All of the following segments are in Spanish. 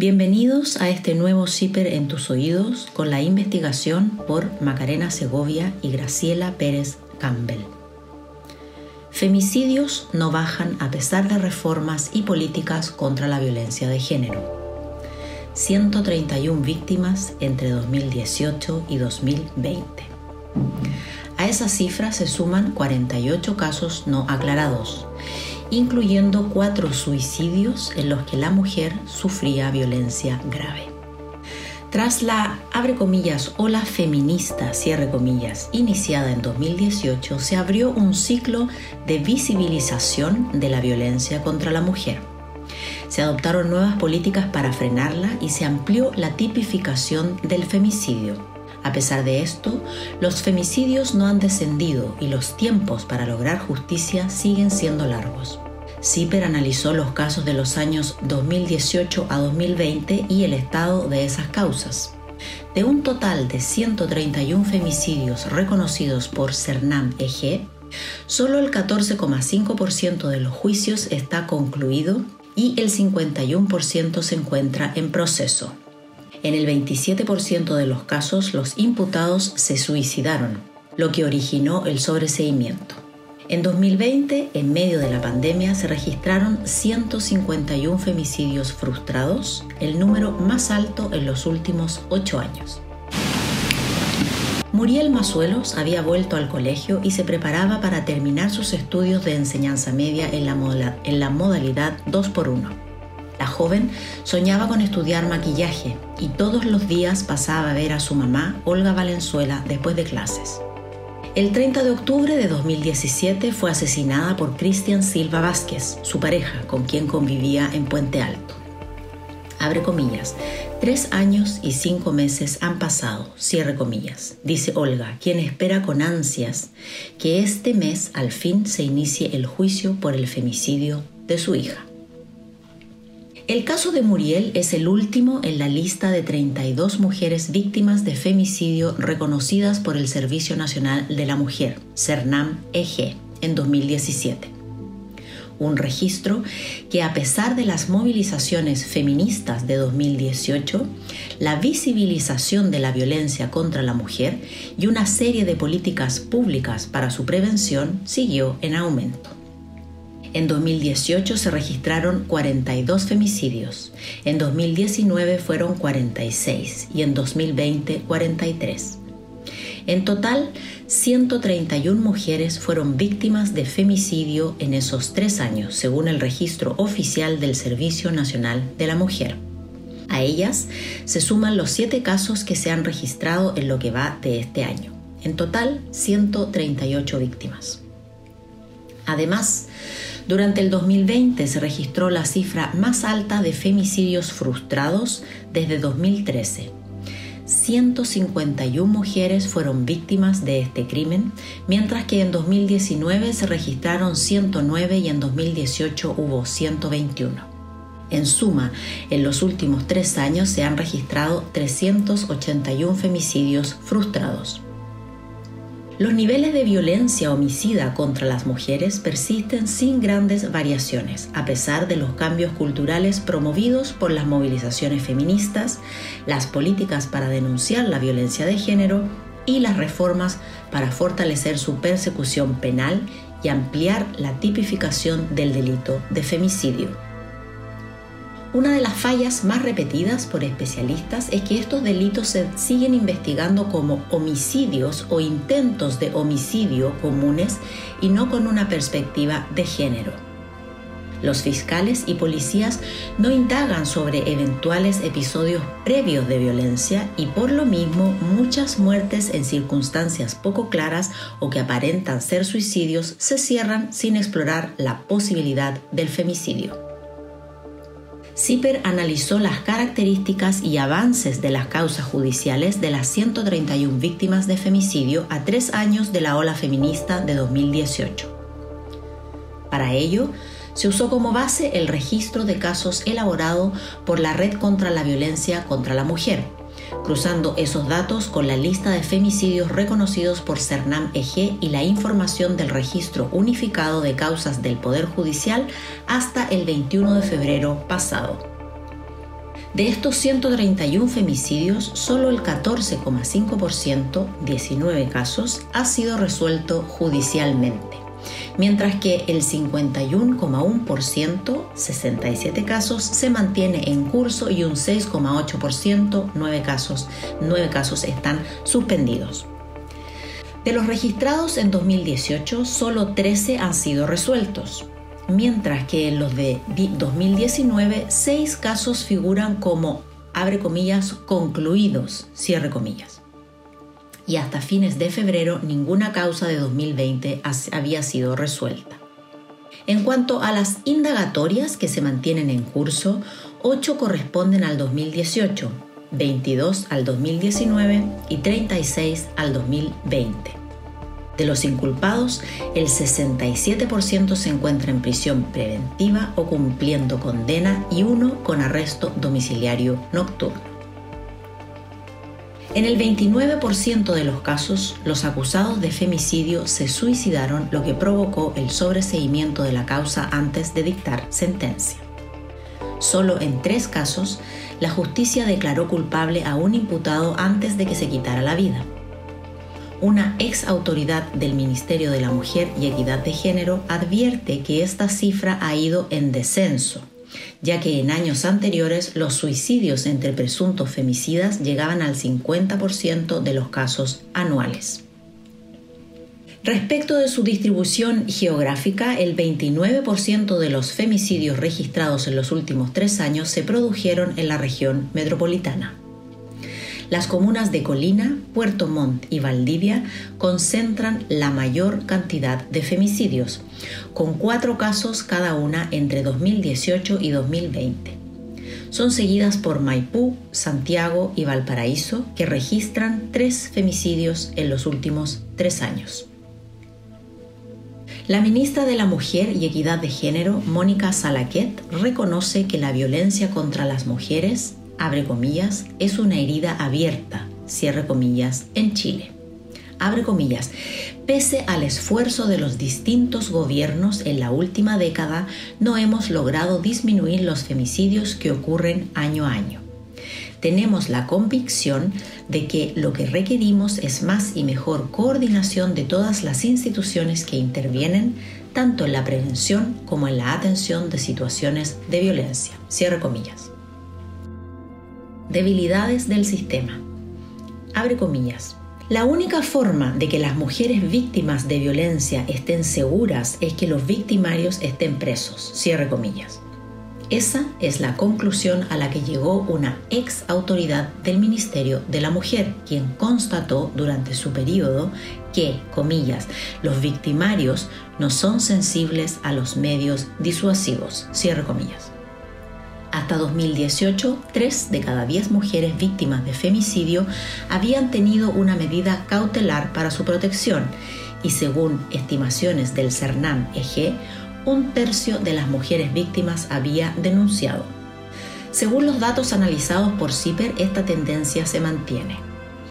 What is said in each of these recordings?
Bienvenidos a este nuevo CIPER en tus oídos con la investigación por Macarena Segovia y Graciela Pérez Campbell. Femicidios no bajan a pesar de reformas y políticas contra la violencia de género. 131 víctimas entre 2018 y 2020. A esa cifra se suman 48 casos no aclarados, incluyendo cuatro suicidios en los que la mujer sufría violencia grave. Tras la, abre comillas, ola feminista, cierre comillas, iniciada en 2018, se abrió un ciclo de visibilización de la violencia contra la mujer. Se adoptaron nuevas políticas para frenarla y se amplió la tipificación del femicidio. A pesar de esto, los femicidios no han descendido y los tiempos para lograr justicia siguen siendo largos. CIPER analizó los casos de los años 2018 a 2020 y el estado de esas causas. De un total de 131 femicidios reconocidos por CERNAM EG, solo el 14,5% de los juicios está concluido y el 51% se encuentra en proceso. En el 27% de los casos los imputados se suicidaron, lo que originó el sobreseimiento. En 2020, en medio de la pandemia, se registraron 151 femicidios frustrados, el número más alto en los últimos ocho años. Muriel Mazuelos había vuelto al colegio y se preparaba para terminar sus estudios de enseñanza media en la, en la modalidad 2x1. La joven soñaba con estudiar maquillaje y todos los días pasaba a ver a su mamá, Olga Valenzuela, después de clases. El 30 de octubre de 2017 fue asesinada por Cristian Silva Vázquez, su pareja, con quien convivía en Puente Alto. Abre comillas. Tres años y cinco meses han pasado, cierre comillas, dice Olga, quien espera con ansias que este mes al fin se inicie el juicio por el femicidio de su hija. El caso de Muriel es el último en la lista de 32 mujeres víctimas de femicidio reconocidas por el Servicio Nacional de la Mujer, CERNAM-EG, en 2017. Un registro que a pesar de las movilizaciones feministas de 2018, la visibilización de la violencia contra la mujer y una serie de políticas públicas para su prevención siguió en aumento. En 2018 se registraron 42 femicidios, en 2019 fueron 46 y en 2020 43. En total, 131 mujeres fueron víctimas de femicidio en esos tres años, según el registro oficial del Servicio Nacional de la Mujer. A ellas se suman los siete casos que se han registrado en lo que va de este año. En total, 138 víctimas. Además, durante el 2020 se registró la cifra más alta de femicidios frustrados desde 2013. 151 mujeres fueron víctimas de este crimen, mientras que en 2019 se registraron 109 y en 2018 hubo 121. En suma, en los últimos tres años se han registrado 381 femicidios frustrados. Los niveles de violencia homicida contra las mujeres persisten sin grandes variaciones, a pesar de los cambios culturales promovidos por las movilizaciones feministas, las políticas para denunciar la violencia de género y las reformas para fortalecer su persecución penal y ampliar la tipificación del delito de femicidio. Una de las fallas más repetidas por especialistas es que estos delitos se siguen investigando como homicidios o intentos de homicidio comunes y no con una perspectiva de género. Los fiscales y policías no indagan sobre eventuales episodios previos de violencia y por lo mismo muchas muertes en circunstancias poco claras o que aparentan ser suicidios se cierran sin explorar la posibilidad del femicidio. CIPER analizó las características y avances de las causas judiciales de las 131 víctimas de femicidio a tres años de la ola feminista de 2018. Para ello, se usó como base el registro de casos elaborado por la Red contra la Violencia contra la Mujer, cruzando esos datos con la lista de femicidios reconocidos por CERNAM EG y la información del registro unificado de causas del Poder Judicial hasta el 21 de febrero pasado. De estos 131 femicidios, solo el 14,5%, 19 casos, ha sido resuelto judicialmente, mientras que el 51,1%, 67 casos, se mantiene en curso y un 6,8%, 9 casos, 9 casos están suspendidos. De los registrados en 2018, solo 13 han sido resueltos, mientras que en los de 2019 seis casos figuran como, concluidos, cierre comillas. Y hasta fines de febrero ninguna causa de 2020 había sido resuelta. En cuanto a las indagatorias que se mantienen en curso, 8 corresponden al 2018, 22 al 2019 y 36 al 2020. De los inculpados, el 67% se encuentra en prisión preventiva o cumpliendo condena y uno con arresto domiciliario nocturno. En el 29% de los casos, los acusados de femicidio se suicidaron, lo que provocó el sobreseimiento de la causa antes de dictar sentencia. Solo en tres casos, la justicia declaró culpable a un imputado antes de que se quitara la vida una ex autoridad del Ministerio de la Mujer y Equidad de Género advierte que esta cifra ha ido en descenso, ya que en años anteriores los suicidios entre presuntos femicidas llegaban al 50% de los casos anuales. Respecto de su distribución geográfica, el 29% de los femicidios registrados en los últimos tres años se produjeron en la región metropolitana. Las comunas de Colina, Puerto Montt y Valdivia concentran la mayor cantidad de femicidios, con cuatro casos cada una entre 2018 y 2020. Son seguidas por Maipú, Santiago y Valparaíso, que registran tres femicidios en los últimos tres años. La ministra de la Mujer y Equidad de Género, Mónica Salaquet, reconoce que la violencia contra las mujeres abre comillas, es una herida abierta, cierre comillas, en Chile. Abre comillas, pese al esfuerzo de los distintos gobiernos en la última década, no hemos logrado disminuir los femicidios que ocurren año a año. Tenemos la convicción de que lo que requerimos es más y mejor coordinación de todas las instituciones que intervienen, tanto en la prevención como en la atención de situaciones de violencia. Cierre comillas. Debilidades del sistema. Abre comillas. La única forma de que las mujeres víctimas de violencia estén seguras es que los victimarios estén presos. Cierre comillas. Esa es la conclusión a la que llegó una ex autoridad del Ministerio de la Mujer, quien constató durante su periodo que, comillas, los victimarios no son sensibles a los medios disuasivos. Cierre comillas. Hasta 2018, 3 de cada 10 mujeres víctimas de femicidio habían tenido una medida cautelar para su protección y según estimaciones del CERNAM-EG, un tercio de las mujeres víctimas había denunciado. Según los datos analizados por CIPER, esta tendencia se mantiene.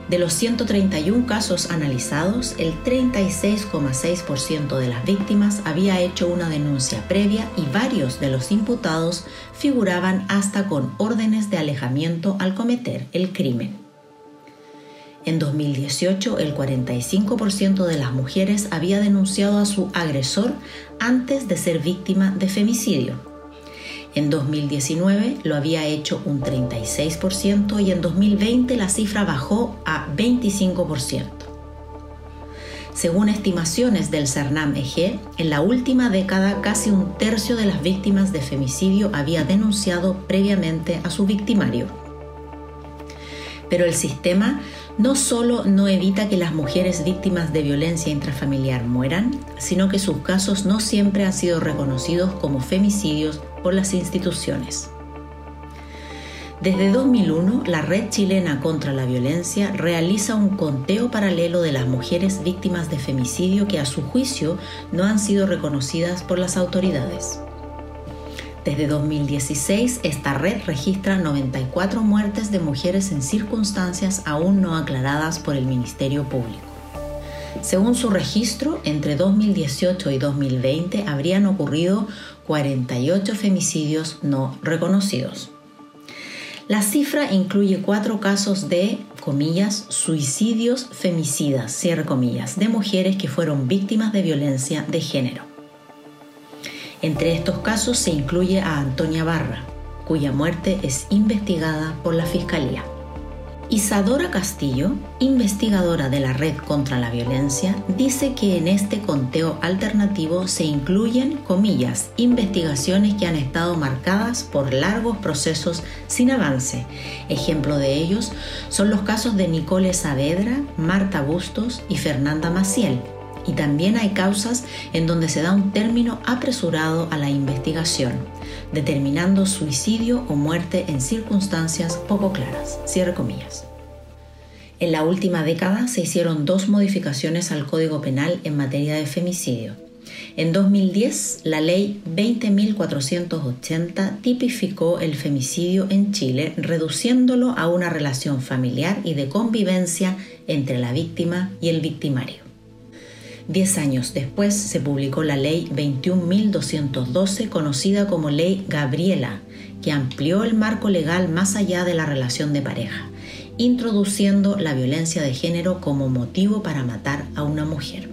De los 131 casos analizados, el 36,6% de las víctimas había hecho una denuncia previa y varios de los imputados figuraban hasta con órdenes de alejamiento al cometer el crimen. En 2018, el 45% de las mujeres había denunciado a su agresor antes de ser víctima de femicidio, en 2019 lo había hecho un 36% y en 2020 la cifra bajó a 25%. Según estimaciones del CERNAM-EG, en la última década casi un tercio de las víctimas de femicidio había denunciado previamente a su victimario. Pero el sistema no solo no evita que las mujeres víctimas de violencia intrafamiliar mueran, sino que sus casos no siempre han sido reconocidos como femicidios por las instituciones. Desde 2001, la Red Chilena contra la Violencia realiza un conteo paralelo de las mujeres víctimas de femicidio que a su juicio no han sido reconocidas por las autoridades. Desde 2016, esta red registra 94 muertes de mujeres en circunstancias aún no aclaradas por el Ministerio Público. Según su registro, entre 2018 y 2020 habrían ocurrido 48 femicidios no reconocidos. La cifra incluye cuatro casos de, comillas, suicidios femicidas, cierre de mujeres que fueron víctimas de violencia de género. Entre estos casos se incluye a Antonia Barra, cuya muerte es investigada por la Fiscalía. Isadora Castillo, investigadora de la Red contra la Violencia, dice que en este conteo alternativo se incluyen, comillas, investigaciones que han estado marcadas por largos procesos sin avance. Ejemplo de ellos son los casos de Nicole Saavedra, Marta Bustos y Fernanda Maciel, y también hay causas en donde se da un término apresurado a la investigación, determinando suicidio o muerte en circunstancias poco claras. Cierre comillas. En la última década se hicieron dos modificaciones al Código Penal en materia de femicidio. En 2010, la ley 20.480 tipificó el femicidio en Chile, reduciéndolo a una relación familiar y de convivencia entre la víctima y el victimario. Diez años después se publicó la ley 21.212, conocida como Ley Gabriela, que amplió el marco legal más allá de la relación de pareja, introduciendo la violencia de género como motivo para matar a una mujer.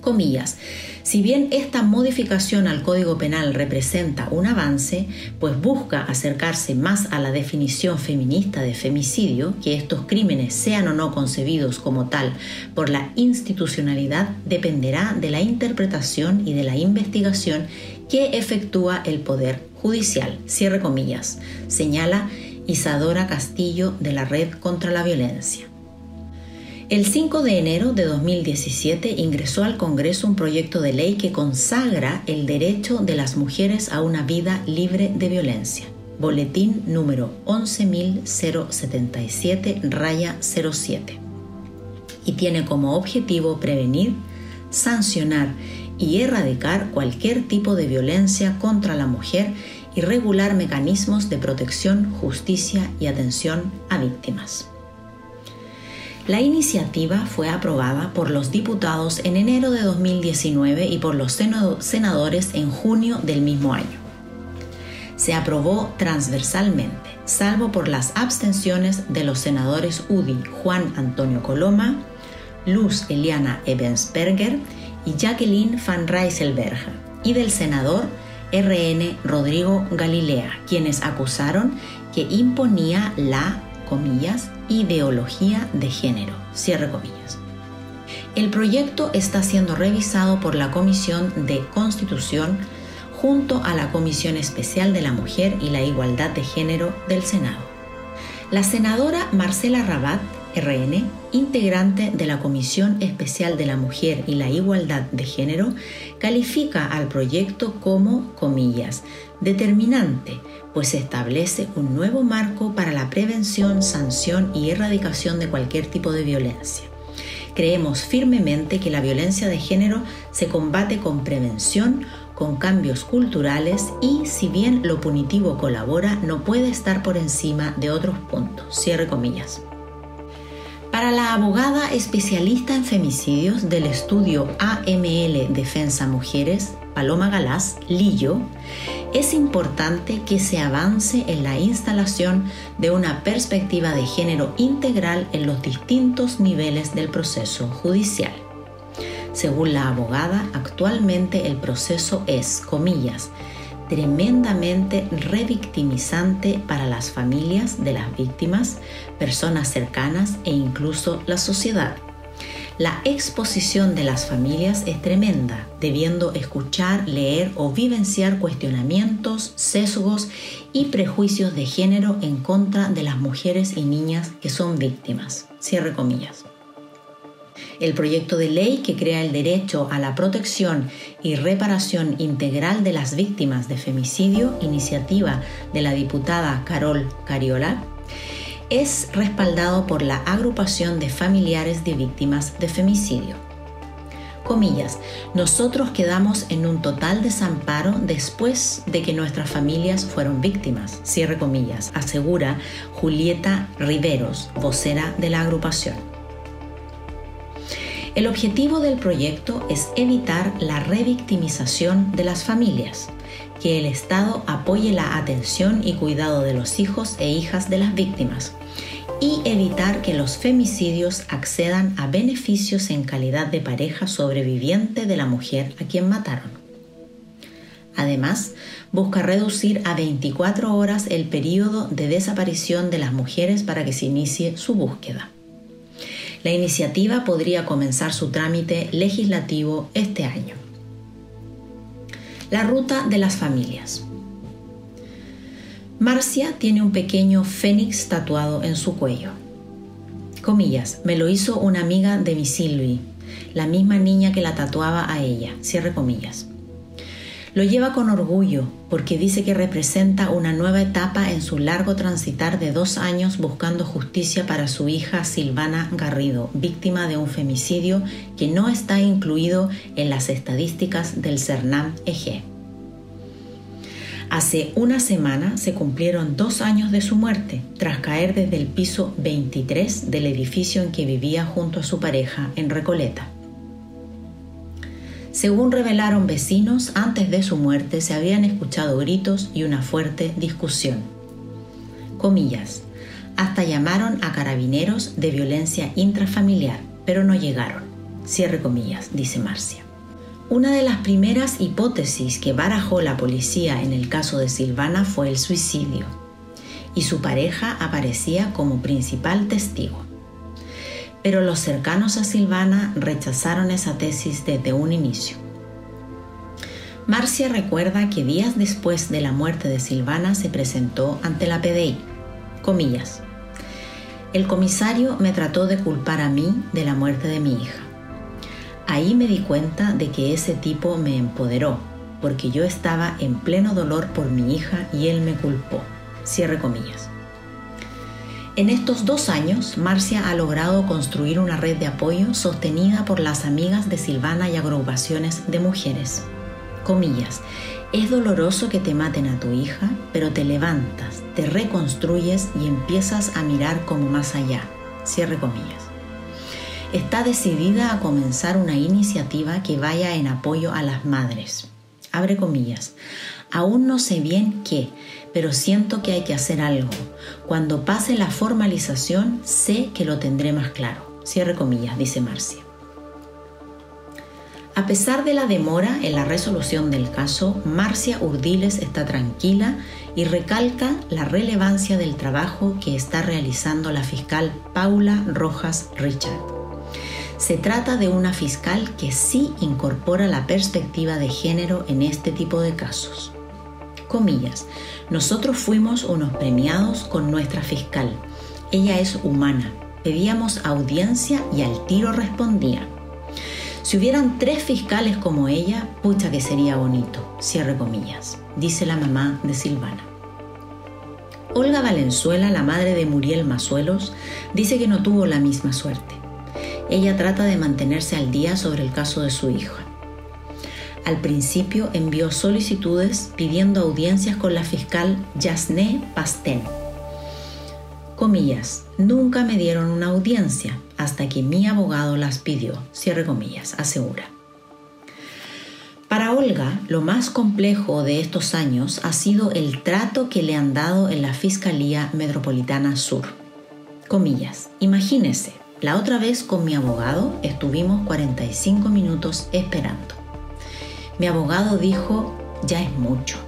Comillas. Si bien esta modificación al Código Penal representa un avance, pues busca acercarse más a la definición feminista de femicidio, que estos crímenes sean o no concebidos como tal por la institucionalidad, dependerá de la interpretación y de la investigación que efectúa el Poder Judicial. Cierre comillas, señala Isadora Castillo de la Red contra la Violencia. El 5 de enero de 2017 ingresó al Congreso un proyecto de ley que consagra el derecho de las mujeres a una vida libre de violencia. Boletín número 11077 raya 07. Y tiene como objetivo prevenir, sancionar y erradicar cualquier tipo de violencia contra la mujer y regular mecanismos de protección, justicia y atención a víctimas. La iniciativa fue aprobada por los diputados en enero de 2019 y por los senadores en junio del mismo año. Se aprobó transversalmente, salvo por las abstenciones de los senadores UDI Juan Antonio Coloma, Luz Eliana Ebensberger y Jacqueline van Rijsselberger, y del senador RN Rodrigo Galilea, quienes acusaron que imponía la comillas, ideología de género, cierre comillas. El proyecto está siendo revisado por la Comisión de Constitución junto a la Comisión Especial de la Mujer y la Igualdad de Género del Senado. La senadora Marcela Rabat, RN, integrante de la Comisión Especial de la Mujer y la Igualdad de Género, califica al proyecto como, comillas, determinante pues establece un nuevo marco para la prevención, sanción y erradicación de cualquier tipo de violencia. Creemos firmemente que la violencia de género se combate con prevención, con cambios culturales y si bien lo punitivo colabora, no puede estar por encima de otros puntos. Cierre comillas. Para la abogada especialista en femicidios del estudio AML Defensa Mujeres, Paloma Galás, Lillo, es importante que se avance en la instalación de una perspectiva de género integral en los distintos niveles del proceso judicial. Según la abogada, actualmente el proceso es, comillas, tremendamente revictimizante para las familias de las víctimas, personas cercanas e incluso la sociedad. La exposición de las familias es tremenda, debiendo escuchar, leer o vivenciar cuestionamientos, sesgos y prejuicios de género en contra de las mujeres y niñas que son víctimas. Cierre comillas. El proyecto de ley que crea el derecho a la protección y reparación integral de las víctimas de femicidio, iniciativa de la diputada Carol Cariola, es respaldado por la agrupación de familiares de víctimas de femicidio. Comillas, nosotros quedamos en un total desamparo después de que nuestras familias fueron víctimas, cierre comillas, asegura Julieta Riveros, vocera de la agrupación. El objetivo del proyecto es evitar la revictimización de las familias que el Estado apoye la atención y cuidado de los hijos e hijas de las víctimas y evitar que los femicidios accedan a beneficios en calidad de pareja sobreviviente de la mujer a quien mataron. Además, busca reducir a 24 horas el periodo de desaparición de las mujeres para que se inicie su búsqueda. La iniciativa podría comenzar su trámite legislativo este año. La ruta de las familias. Marcia tiene un pequeño fénix tatuado en su cuello. Comillas, me lo hizo una amiga de mi Silvi, la misma niña que la tatuaba a ella. Cierre comillas. Lo lleva con orgullo porque dice que representa una nueva etapa en su largo transitar de dos años buscando justicia para su hija Silvana Garrido, víctima de un femicidio que no está incluido en las estadísticas del CERNAM EG. Hace una semana se cumplieron dos años de su muerte, tras caer desde el piso 23 del edificio en que vivía junto a su pareja en Recoleta. Según revelaron vecinos, antes de su muerte se habían escuchado gritos y una fuerte discusión. Comillas, hasta llamaron a carabineros de violencia intrafamiliar, pero no llegaron. Cierre comillas, dice Marcia. Una de las primeras hipótesis que barajó la policía en el caso de Silvana fue el suicidio, y su pareja aparecía como principal testigo. Pero los cercanos a Silvana rechazaron esa tesis desde un inicio. Marcia recuerda que días después de la muerte de Silvana se presentó ante la PDI. Comillas. El comisario me trató de culpar a mí de la muerte de mi hija. Ahí me di cuenta de que ese tipo me empoderó, porque yo estaba en pleno dolor por mi hija y él me culpó. Cierre comillas. En estos dos años, Marcia ha logrado construir una red de apoyo sostenida por las amigas de Silvana y agrupaciones de mujeres. Comillas, es doloroso que te maten a tu hija, pero te levantas, te reconstruyes y empiezas a mirar como más allá. Cierre comillas está decidida a comenzar una iniciativa que vaya en apoyo a las madres. Abre comillas. Aún no sé bien qué, pero siento que hay que hacer algo. Cuando pase la formalización, sé que lo tendré más claro. Cierre comillas, dice Marcia. A pesar de la demora en la resolución del caso, Marcia Urdiles está tranquila y recalca la relevancia del trabajo que está realizando la fiscal Paula Rojas Richard. Se trata de una fiscal que sí incorpora la perspectiva de género en este tipo de casos. Comillas, nosotros fuimos unos premiados con nuestra fiscal. Ella es humana. Pedíamos audiencia y al tiro respondía. Si hubieran tres fiscales como ella, pucha que sería bonito, cierre comillas, dice la mamá de Silvana. Olga Valenzuela, la madre de Muriel Mazuelos, dice que no tuvo la misma suerte ella trata de mantenerse al día sobre el caso de su hija. Al principio envió solicitudes pidiendo audiencias con la fiscal Yasné Pastén. Comillas, nunca me dieron una audiencia hasta que mi abogado las pidió, cierre comillas, asegura. Para Olga, lo más complejo de estos años ha sido el trato que le han dado en la Fiscalía Metropolitana Sur. Comillas, imagínese, la otra vez con mi abogado estuvimos 45 minutos esperando. Mi abogado dijo, ya es mucho.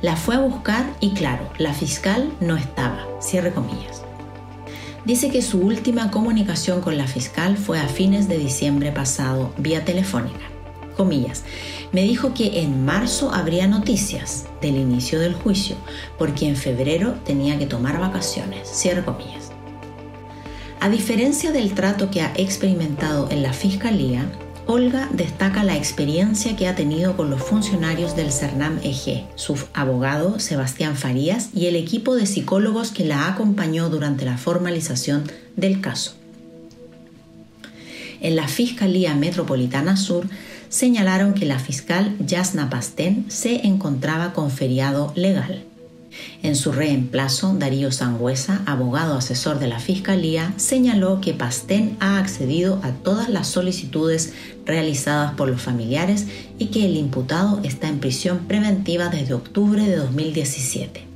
La fue a buscar y claro, la fiscal no estaba, cierre comillas. Dice que su última comunicación con la fiscal fue a fines de diciembre pasado, vía telefónica. Comillas, me dijo que en marzo habría noticias del inicio del juicio, porque en febrero tenía que tomar vacaciones, cierre comillas. A diferencia del trato que ha experimentado en la Fiscalía, Olga destaca la experiencia que ha tenido con los funcionarios del CERNAM EG, su abogado Sebastián Farías y el equipo de psicólogos que la acompañó durante la formalización del caso. En la Fiscalía Metropolitana Sur señalaron que la fiscal Yasna Pastén se encontraba con feriado legal En su reemplazo, Darío Sangüesa, abogado asesor de la Fiscalía, señaló que Pastén ha accedido a todas las solicitudes realizadas por los familiares y que el imputado está en prisión preventiva desde octubre de 2017.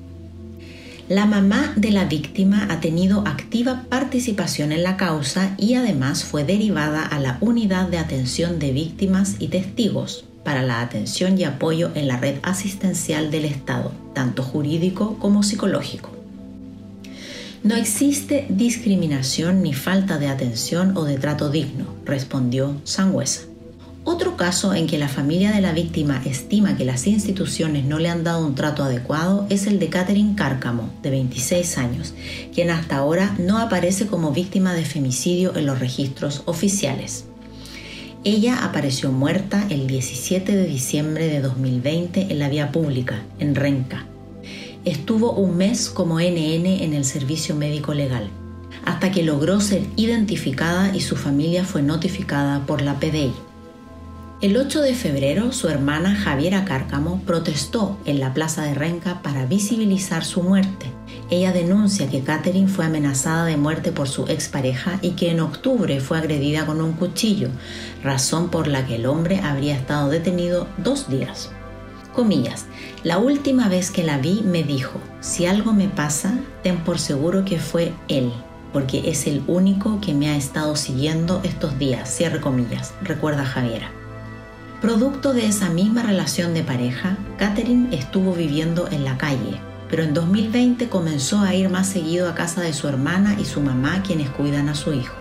La mamá de la víctima ha tenido activa participación en la causa y además fue derivada a la Unidad de Atención de Víctimas y Testigos, para la atención y apoyo en la red asistencial del Estado, tanto jurídico como psicológico. No existe discriminación ni falta de atención o de trato digno, respondió Sangüesa. Otro caso en que la familia de la víctima estima que las instituciones no le han dado un trato adecuado es el de Catherine Cárcamo, de 26 años, quien hasta ahora no aparece como víctima de femicidio en los registros oficiales. Ella apareció muerta el 17 de diciembre de 2020 en la vía pública, en Renca. Estuvo un mes como NN en el servicio médico legal, hasta que logró ser identificada y su familia fue notificada por la PDI. El 8 de febrero, su hermana Javiera Cárcamo protestó en la plaza de Renca para visibilizar su muerte ella denuncia que Catherine fue amenazada de muerte por su expareja y que en octubre fue agredida con un cuchillo, razón por la que el hombre habría estado detenido dos días. Comillas, la última vez que la vi me dijo, si algo me pasa, ten por seguro que fue él, porque es el único que me ha estado siguiendo estos días, cierre comillas, recuerda Javiera. Producto de esa misma relación de pareja, Catherine estuvo viviendo en la calle, pero en 2020 comenzó a ir más seguido a casa de su hermana y su mamá quienes cuidan a su hijo.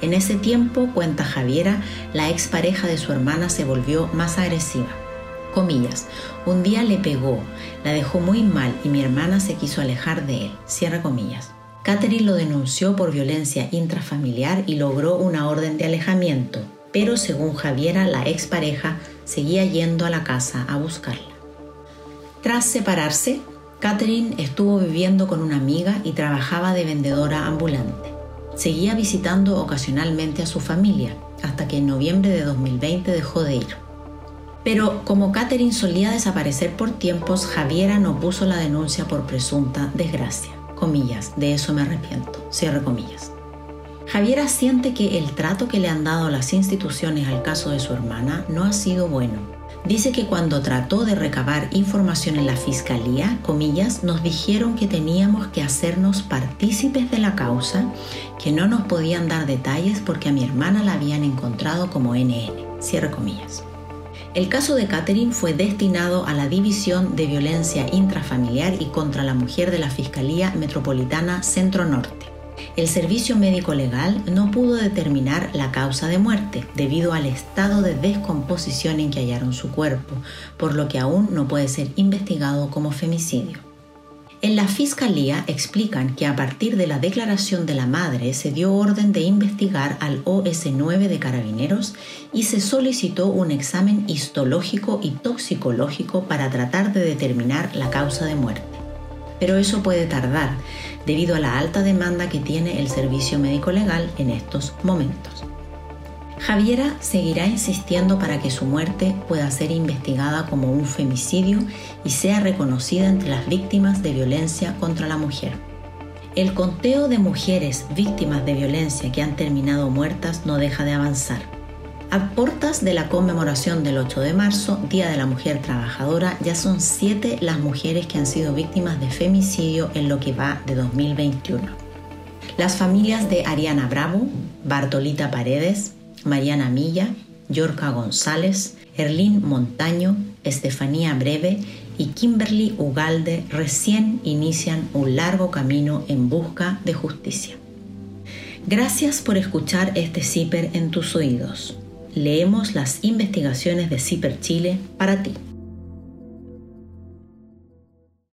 En ese tiempo, cuenta Javiera, la expareja de su hermana se volvió más agresiva. Comillas, un día le pegó, la dejó muy mal y mi hermana se quiso alejar de él. Cierra comillas. Catherine lo denunció por violencia intrafamiliar y logró una orden de alejamiento, pero según Javiera, la expareja seguía yendo a la casa a buscarla. Tras separarse, Catherine estuvo viviendo con una amiga y trabajaba de vendedora ambulante. Seguía visitando ocasionalmente a su familia, hasta que en noviembre de 2020 dejó de ir. Pero como Catherine solía desaparecer por tiempos, Javiera no puso la denuncia por presunta desgracia. Comillas, de eso me arrepiento. Cierre comillas. Javiera siente que el trato que le han dado las instituciones al caso de su hermana no ha sido bueno dice que cuando trató de recabar información en la fiscalía, comillas, nos dijeron que teníamos que hacernos partícipes de la causa, que no nos podían dar detalles porque a mi hermana la habían encontrado como NN. Cierre comillas. El caso de Catherine fue destinado a la División de Violencia Intrafamiliar y contra la Mujer de la Fiscalía Metropolitana Centro Norte el servicio médico legal no pudo determinar la causa de muerte debido al estado de descomposición en que hallaron su cuerpo, por lo que aún no puede ser investigado como femicidio. En la fiscalía explican que a partir de la declaración de la madre se dio orden de investigar al OS9 de carabineros y se solicitó un examen histológico y toxicológico para tratar de determinar la causa de muerte pero eso puede tardar debido a la alta demanda que tiene el servicio médico legal en estos momentos. Javiera seguirá insistiendo para que su muerte pueda ser investigada como un femicidio y sea reconocida entre las víctimas de violencia contra la mujer. El conteo de mujeres víctimas de violencia que han terminado muertas no deja de avanzar. A portas de la conmemoración del 8 de marzo, Día de la Mujer Trabajadora, ya son siete las mujeres que han sido víctimas de femicidio en lo que va de 2021. Las familias de Ariana Bravo, Bartolita Paredes, Mariana Milla, Yorca González, Erlín Montaño, Estefanía Breve y Kimberly Ugalde recién inician un largo camino en busca de justicia. Gracias por escuchar este CIPER en tus oídos leemos las investigaciones de CIPER Chile para ti.